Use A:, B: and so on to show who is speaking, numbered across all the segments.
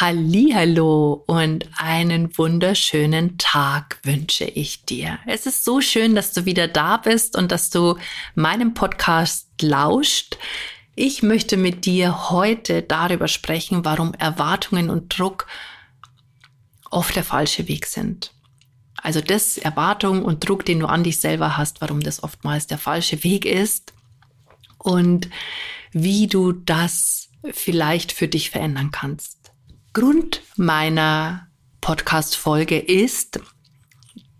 A: Hallo und einen wunderschönen Tag wünsche ich dir. Es ist so schön, dass du wieder da bist und dass du meinem Podcast lauscht. Ich möchte mit dir heute darüber sprechen, warum Erwartungen und Druck oft der falsche Weg sind. Also das Erwartung und Druck, den du an dich selber hast, warum das oftmals der falsche Weg ist und wie du das vielleicht für dich verändern kannst. Grund meiner Podcast-Folge ist,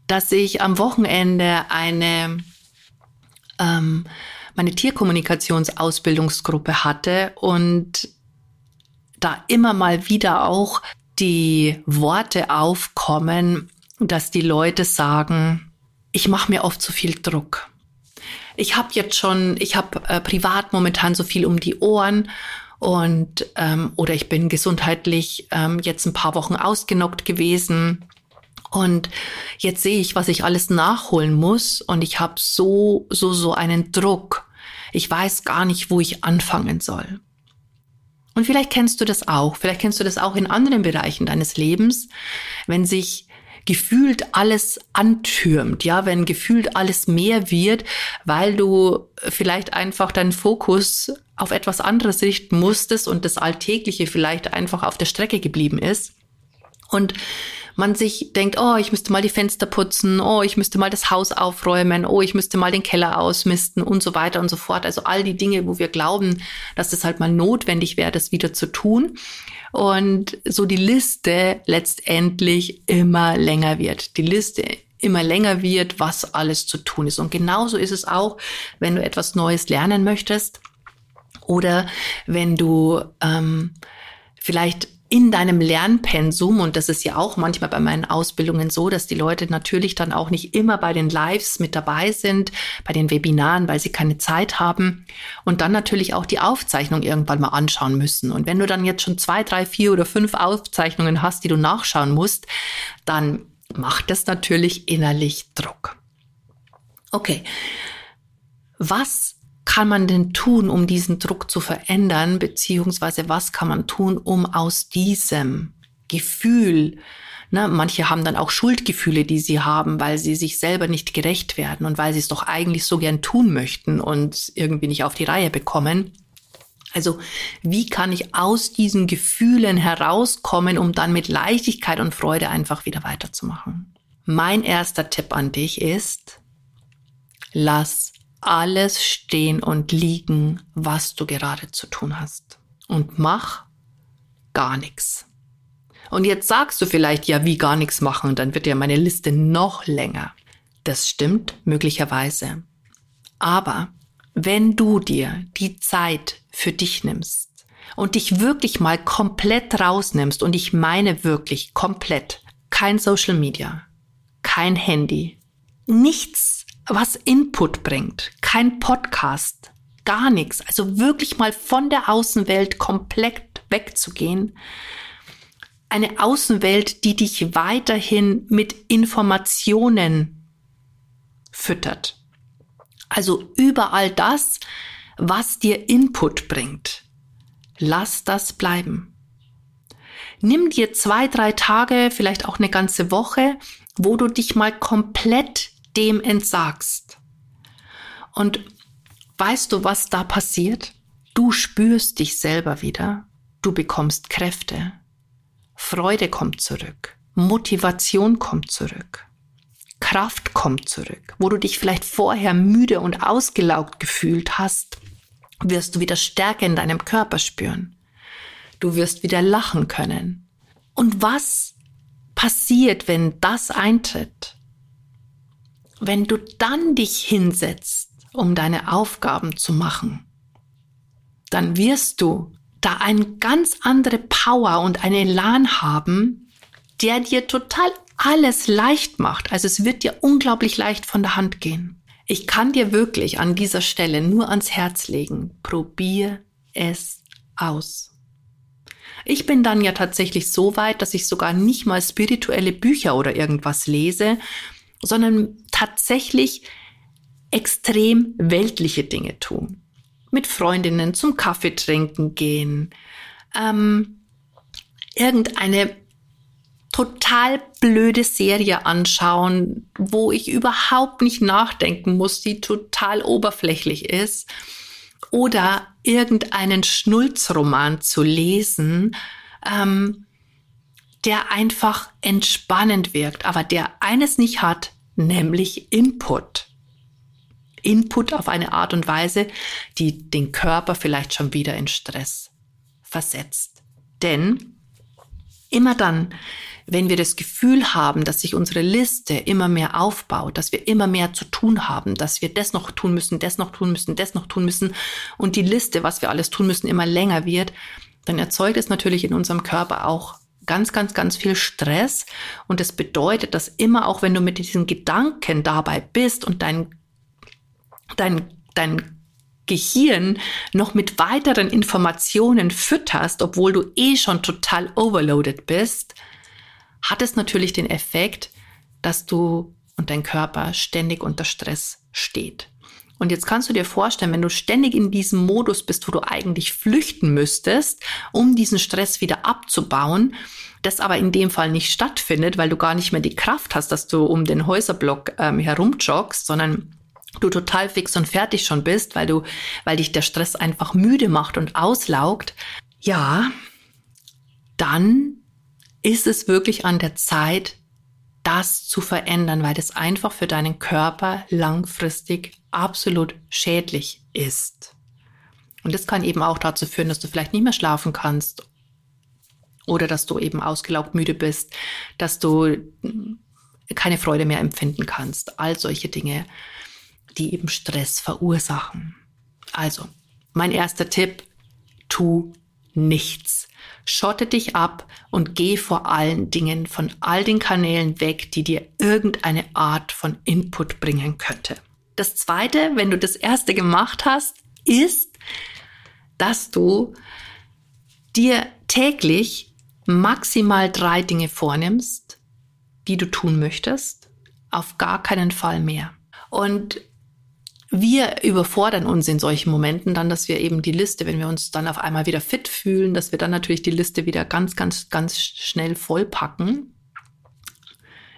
A: dass ich am Wochenende eine ähm, meine Tierkommunikationsausbildungsgruppe hatte und da immer mal wieder auch die Worte aufkommen, dass die Leute sagen, ich mache mir oft zu viel Druck. Ich habe jetzt schon, ich habe äh, privat momentan so viel um die Ohren und ähm, oder ich bin gesundheitlich ähm, jetzt ein paar Wochen ausgenockt gewesen und jetzt sehe ich, was ich alles nachholen muss und ich habe so so so einen Druck. Ich weiß gar nicht, wo ich anfangen soll. Und vielleicht kennst du das auch, vielleicht kennst du das auch in anderen Bereichen deines Lebens, wenn sich gefühlt alles antürmt, ja, wenn gefühlt alles mehr wird, weil du vielleicht einfach deinen Fokus auf etwas anderes richten musstest und das Alltägliche vielleicht einfach auf der Strecke geblieben ist. Und man sich denkt, oh, ich müsste mal die Fenster putzen, oh, ich müsste mal das Haus aufräumen, oh, ich müsste mal den Keller ausmisten und so weiter und so fort. Also all die Dinge, wo wir glauben, dass es halt mal notwendig wäre, das wieder zu tun und so die Liste letztendlich immer länger wird. Die Liste immer länger wird, was alles zu tun ist. Und genauso ist es auch, wenn du etwas Neues lernen möchtest oder wenn du ähm, vielleicht in deinem Lernpensum, und das ist ja auch manchmal bei meinen Ausbildungen so, dass die Leute natürlich dann auch nicht immer bei den Lives mit dabei sind, bei den Webinaren, weil sie keine Zeit haben und dann natürlich auch die Aufzeichnung irgendwann mal anschauen müssen. Und wenn du dann jetzt schon zwei, drei, vier oder fünf Aufzeichnungen hast, die du nachschauen musst, dann macht das natürlich innerlich Druck. Okay. Was kann man denn tun, um diesen Druck zu verändern, beziehungsweise was kann man tun, um aus diesem Gefühl, ne, manche haben dann auch Schuldgefühle, die sie haben, weil sie sich selber nicht gerecht werden und weil sie es doch eigentlich so gern tun möchten und irgendwie nicht auf die Reihe bekommen. Also wie kann ich aus diesen Gefühlen herauskommen, um dann mit Leichtigkeit und Freude einfach wieder weiterzumachen? Mein erster Tipp an dich ist, lass alles stehen und liegen, was du gerade zu tun hast. Und mach gar nichts. Und jetzt sagst du vielleicht, ja, wie gar nichts machen, dann wird ja meine Liste noch länger. Das stimmt möglicherweise. Aber wenn du dir die Zeit für dich nimmst und dich wirklich mal komplett rausnimmst, und ich meine wirklich komplett, kein Social Media, kein Handy, nichts was Input bringt. Kein Podcast, gar nichts. Also wirklich mal von der Außenwelt komplett wegzugehen. Eine Außenwelt, die dich weiterhin mit Informationen füttert. Also überall das, was dir Input bringt. Lass das bleiben. Nimm dir zwei, drei Tage, vielleicht auch eine ganze Woche, wo du dich mal komplett dem entsagst. Und weißt du, was da passiert? Du spürst dich selber wieder, du bekommst Kräfte, Freude kommt zurück, Motivation kommt zurück, Kraft kommt zurück. Wo du dich vielleicht vorher müde und ausgelaugt gefühlt hast, wirst du wieder Stärke in deinem Körper spüren. Du wirst wieder lachen können. Und was passiert, wenn das eintritt? wenn du dann dich hinsetzt, um deine Aufgaben zu machen, dann wirst du da eine ganz andere Power und einen Elan haben, der dir total alles leicht macht. Also es wird dir unglaublich leicht von der Hand gehen. Ich kann dir wirklich an dieser Stelle nur ans Herz legen, probier es aus. Ich bin dann ja tatsächlich so weit, dass ich sogar nicht mal spirituelle Bücher oder irgendwas lese, sondern tatsächlich extrem weltliche Dinge tun. Mit Freundinnen zum Kaffee trinken gehen, ähm, irgendeine total blöde Serie anschauen, wo ich überhaupt nicht nachdenken muss, die total oberflächlich ist. Oder irgendeinen Schnulzroman zu lesen, ähm, der einfach entspannend wirkt, aber der eines nicht hat, nämlich Input. Input auf eine Art und Weise, die den Körper vielleicht schon wieder in Stress versetzt. Denn immer dann, wenn wir das Gefühl haben, dass sich unsere Liste immer mehr aufbaut, dass wir immer mehr zu tun haben, dass wir das noch tun müssen, das noch tun müssen, das noch tun müssen und die Liste, was wir alles tun müssen, immer länger wird, dann erzeugt es natürlich in unserem Körper auch ganz, ganz, ganz viel Stress. Und das bedeutet, dass immer auch wenn du mit diesen Gedanken dabei bist und dein, dein, dein Gehirn noch mit weiteren Informationen fütterst, obwohl du eh schon total overloaded bist, hat es natürlich den Effekt, dass du und dein Körper ständig unter Stress steht. Und jetzt kannst du dir vorstellen, wenn du ständig in diesem Modus bist, wo du eigentlich flüchten müsstest, um diesen Stress wieder abzubauen, das aber in dem Fall nicht stattfindet, weil du gar nicht mehr die Kraft hast, dass du um den Häuserblock ähm, herumjoggst, sondern du total fix und fertig schon bist, weil du, weil dich der Stress einfach müde macht und auslaugt, ja, dann ist es wirklich an der Zeit, das zu verändern, weil das einfach für deinen Körper langfristig absolut schädlich ist. Und das kann eben auch dazu führen, dass du vielleicht nicht mehr schlafen kannst oder dass du eben ausgelaugt müde bist, dass du keine Freude mehr empfinden kannst. All solche Dinge die eben Stress verursachen. Also, mein erster Tipp, tu nichts. Schotte dich ab und geh vor allen Dingen von all den Kanälen weg, die dir irgendeine Art von Input bringen könnte. Das zweite, wenn du das erste gemacht hast, ist, dass du dir täglich maximal drei Dinge vornimmst, die du tun möchtest, auf gar keinen Fall mehr. Und wir überfordern uns in solchen Momenten dann, dass wir eben die Liste, wenn wir uns dann auf einmal wieder fit fühlen, dass wir dann natürlich die Liste wieder ganz, ganz, ganz schnell vollpacken.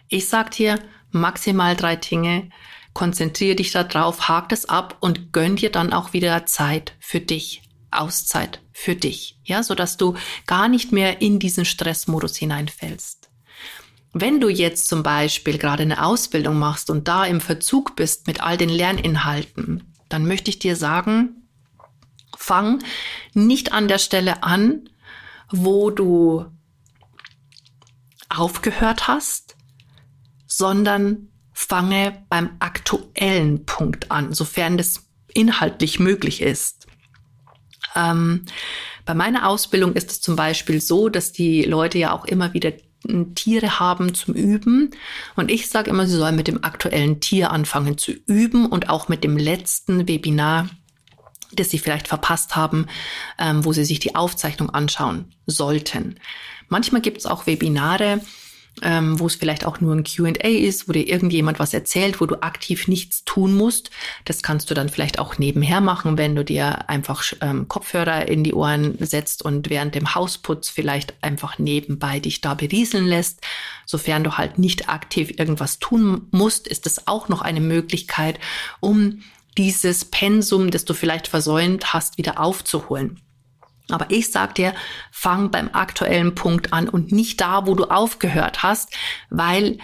A: Ich sag dir maximal drei Dinge, konzentriere dich darauf, hak das ab und gönn dir dann auch wieder Zeit für dich, Auszeit für dich, ja, so dass du gar nicht mehr in diesen Stressmodus hineinfällst. Wenn du jetzt zum Beispiel gerade eine Ausbildung machst und da im Verzug bist mit all den Lerninhalten, dann möchte ich dir sagen, fang nicht an der Stelle an, wo du aufgehört hast, sondern fange beim aktuellen Punkt an, sofern das inhaltlich möglich ist. Ähm, bei meiner Ausbildung ist es zum Beispiel so, dass die Leute ja auch immer wieder Tiere haben zum Üben. Und ich sage immer, sie sollen mit dem aktuellen Tier anfangen zu üben und auch mit dem letzten Webinar, das sie vielleicht verpasst haben, ähm, wo sie sich die Aufzeichnung anschauen sollten. Manchmal gibt es auch Webinare, ähm, wo es vielleicht auch nur ein QA ist, wo dir irgendjemand was erzählt, wo du aktiv nichts tun musst. Das kannst du dann vielleicht auch nebenher machen, wenn du dir einfach ähm, Kopfhörer in die Ohren setzt und während dem Hausputz vielleicht einfach nebenbei dich da berieseln lässt. Sofern du halt nicht aktiv irgendwas tun musst, ist es auch noch eine Möglichkeit, um dieses Pensum, das du vielleicht versäumt hast, wieder aufzuholen. Aber ich sag dir, fang beim aktuellen Punkt an und nicht da, wo du aufgehört hast, weil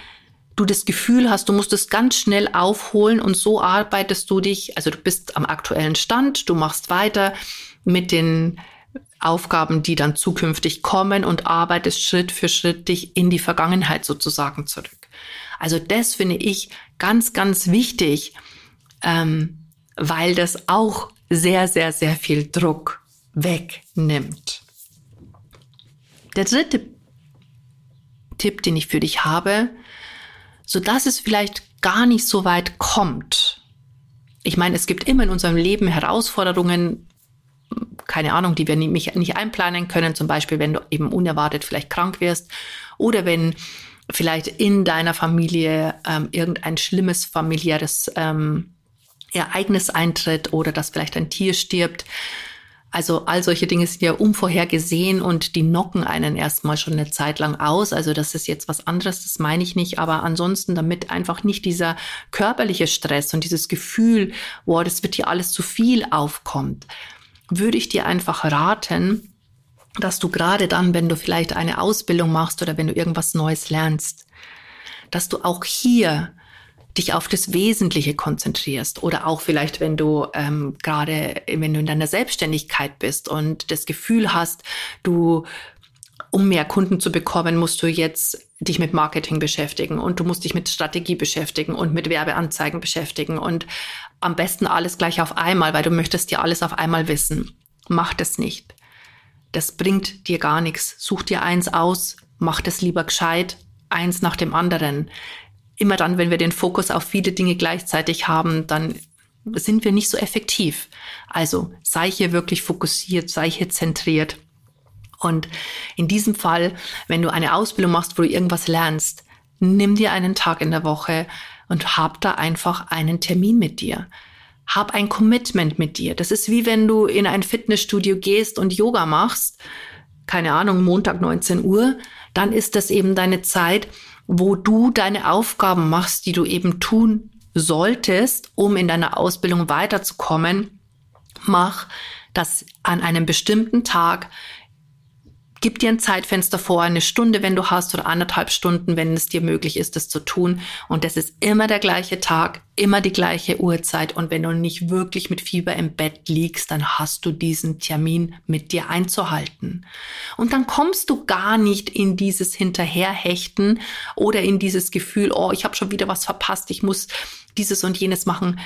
A: du das Gefühl hast, du musst es ganz schnell aufholen und so arbeitest du dich, also du bist am aktuellen Stand, du machst weiter mit den Aufgaben, die dann zukünftig kommen und arbeitest Schritt für Schritt dich in die Vergangenheit sozusagen zurück. Also das finde ich ganz, ganz wichtig, ähm, weil das auch sehr, sehr, sehr viel Druck wegnimmt. Der dritte Tipp, den ich für dich habe, so dass es vielleicht gar nicht so weit kommt. Ich meine, es gibt immer in unserem Leben Herausforderungen, keine Ahnung, die wir nicht, einplanen können. Zum Beispiel, wenn du eben unerwartet vielleicht krank wirst oder wenn vielleicht in deiner Familie ähm, irgendein schlimmes familiäres ähm, Ereignis eintritt oder dass vielleicht ein Tier stirbt. Also all solche Dinge sind ja unvorhergesehen und die knocken einen erstmal schon eine Zeit lang aus. Also das ist jetzt was anderes, das meine ich nicht. Aber ansonsten, damit einfach nicht dieser körperliche Stress und dieses Gefühl, wow, das wird hier alles zu viel aufkommt, würde ich dir einfach raten, dass du gerade dann, wenn du vielleicht eine Ausbildung machst oder wenn du irgendwas Neues lernst, dass du auch hier dich auf das Wesentliche konzentrierst oder auch vielleicht, wenn du ähm, gerade, wenn du in deiner Selbstständigkeit bist und das Gefühl hast, du um mehr Kunden zu bekommen, musst du jetzt dich mit Marketing beschäftigen und du musst dich mit Strategie beschäftigen und mit Werbeanzeigen beschäftigen und am besten alles gleich auf einmal, weil du möchtest dir alles auf einmal wissen. Mach das nicht. Das bringt dir gar nichts. Such dir eins aus, mach das lieber gescheit, eins nach dem anderen immer dann, wenn wir den Fokus auf viele Dinge gleichzeitig haben, dann sind wir nicht so effektiv. Also sei hier wirklich fokussiert, sei hier zentriert. Und in diesem Fall, wenn du eine Ausbildung machst, wo du irgendwas lernst, nimm dir einen Tag in der Woche und hab da einfach einen Termin mit dir. Hab ein Commitment mit dir. Das ist wie wenn du in ein Fitnessstudio gehst und Yoga machst. Keine Ahnung, Montag 19 Uhr. Dann ist das eben deine Zeit, wo du deine Aufgaben machst, die du eben tun solltest, um in deiner Ausbildung weiterzukommen. Mach das an einem bestimmten Tag Gib dir ein Zeitfenster vor, eine Stunde, wenn du hast, oder anderthalb Stunden, wenn es dir möglich ist, das zu tun. Und das ist immer der gleiche Tag, immer die gleiche Uhrzeit. Und wenn du nicht wirklich mit Fieber im Bett liegst, dann hast du diesen Termin mit dir einzuhalten. Und dann kommst du gar nicht in dieses Hinterherhechten oder in dieses Gefühl, oh, ich habe schon wieder was verpasst, ich muss dieses und jenes machen.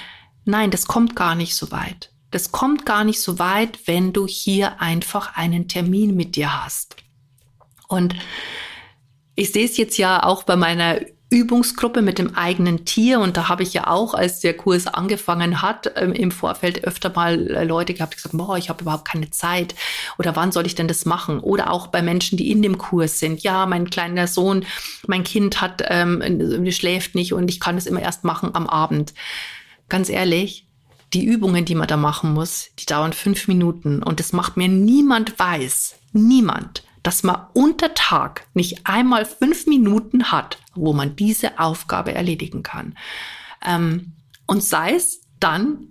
A: Nein, das kommt gar nicht so weit. Das kommt gar nicht so weit, wenn du hier einfach einen Termin mit dir hast. Und ich sehe es jetzt ja auch bei meiner Übungsgruppe mit dem eigenen Tier und da habe ich ja auch, als der Kurs angefangen hat, ähm, im Vorfeld öfter mal äh, Leute gehabt, die gesagt, boah, ich habe überhaupt keine Zeit oder wann soll ich denn das machen? Oder auch bei Menschen, die in dem Kurs sind, ja, mein kleiner Sohn, mein Kind hat, ähm, schläft nicht und ich kann es immer erst machen am Abend. Ganz ehrlich, die Übungen, die man da machen muss, die dauern fünf Minuten und das macht mir niemand weiß, niemand, dass man unter Tag nicht einmal fünf Minuten hat, wo man diese Aufgabe erledigen kann. Ähm, und sei es dann,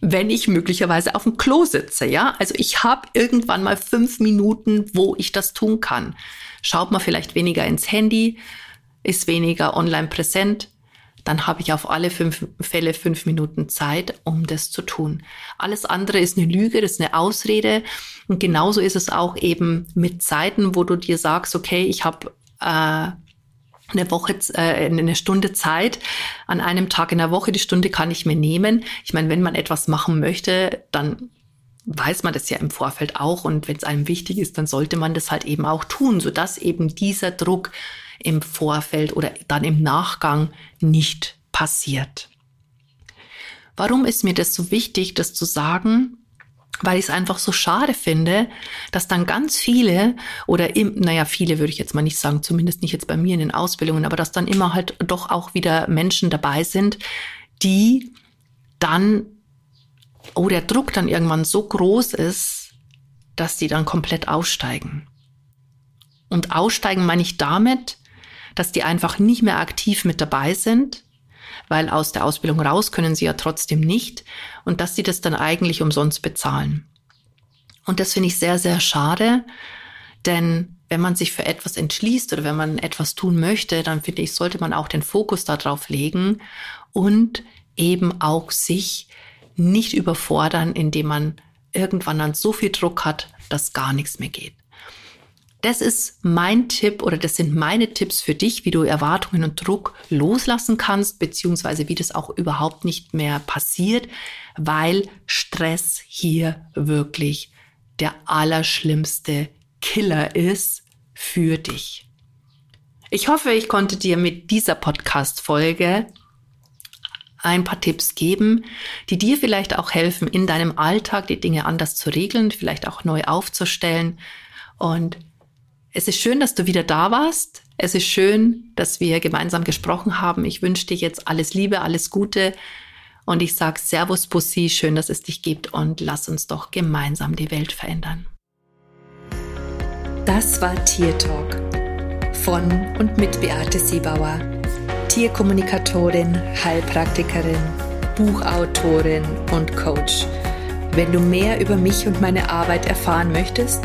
A: wenn ich möglicherweise auf dem Klo sitze, ja. Also ich habe irgendwann mal fünf Minuten, wo ich das tun kann. Schaut man vielleicht weniger ins Handy, ist weniger online präsent, dann habe ich auf alle fünf Fälle fünf Minuten Zeit, um das zu tun. Alles andere ist eine Lüge, das ist eine Ausrede. Und genauso ist es auch eben mit Zeiten, wo du dir sagst, okay, ich habe äh, eine Woche, äh, eine Stunde Zeit an einem Tag in der Woche. Die Stunde kann ich mir nehmen. Ich meine, wenn man etwas machen möchte, dann weiß man das ja im Vorfeld auch. Und wenn es einem wichtig ist, dann sollte man das halt eben auch tun, sodass eben dieser Druck im Vorfeld oder dann im Nachgang nicht passiert. Warum ist mir das so wichtig, das zu sagen? Weil ich es einfach so schade finde, dass dann ganz viele oder im, naja, viele würde ich jetzt mal nicht sagen, zumindest nicht jetzt bei mir in den Ausbildungen, aber dass dann immer halt doch auch wieder Menschen dabei sind, die dann, oh, der Druck dann irgendwann so groß ist, dass die dann komplett aussteigen. Und aussteigen meine ich damit, dass die einfach nicht mehr aktiv mit dabei sind, weil aus der Ausbildung raus können sie ja trotzdem nicht und dass sie das dann eigentlich umsonst bezahlen. Und das finde ich sehr, sehr schade, denn wenn man sich für etwas entschließt oder wenn man etwas tun möchte, dann finde ich, sollte man auch den Fokus darauf legen und eben auch sich nicht überfordern, indem man irgendwann dann so viel Druck hat, dass gar nichts mehr geht. Das ist mein Tipp oder das sind meine Tipps für dich, wie du Erwartungen und Druck loslassen kannst, beziehungsweise wie das auch überhaupt nicht mehr passiert, weil Stress hier wirklich der allerschlimmste Killer ist für dich. Ich hoffe, ich konnte dir mit dieser Podcast-Folge ein paar Tipps geben, die dir vielleicht auch helfen, in deinem Alltag die Dinge anders zu regeln, vielleicht auch neu aufzustellen. Und es ist schön, dass du wieder da warst. Es ist schön, dass wir gemeinsam gesprochen haben. Ich wünsche dir jetzt alles Liebe, alles Gute. Und ich sage Servus Bussi, schön, dass es dich gibt und lass uns doch gemeinsam die Welt verändern.
B: Das war Tier Talk von und mit Beate Siebauer, Tierkommunikatorin, Heilpraktikerin, Buchautorin und Coach. Wenn du mehr über mich und meine Arbeit erfahren möchtest,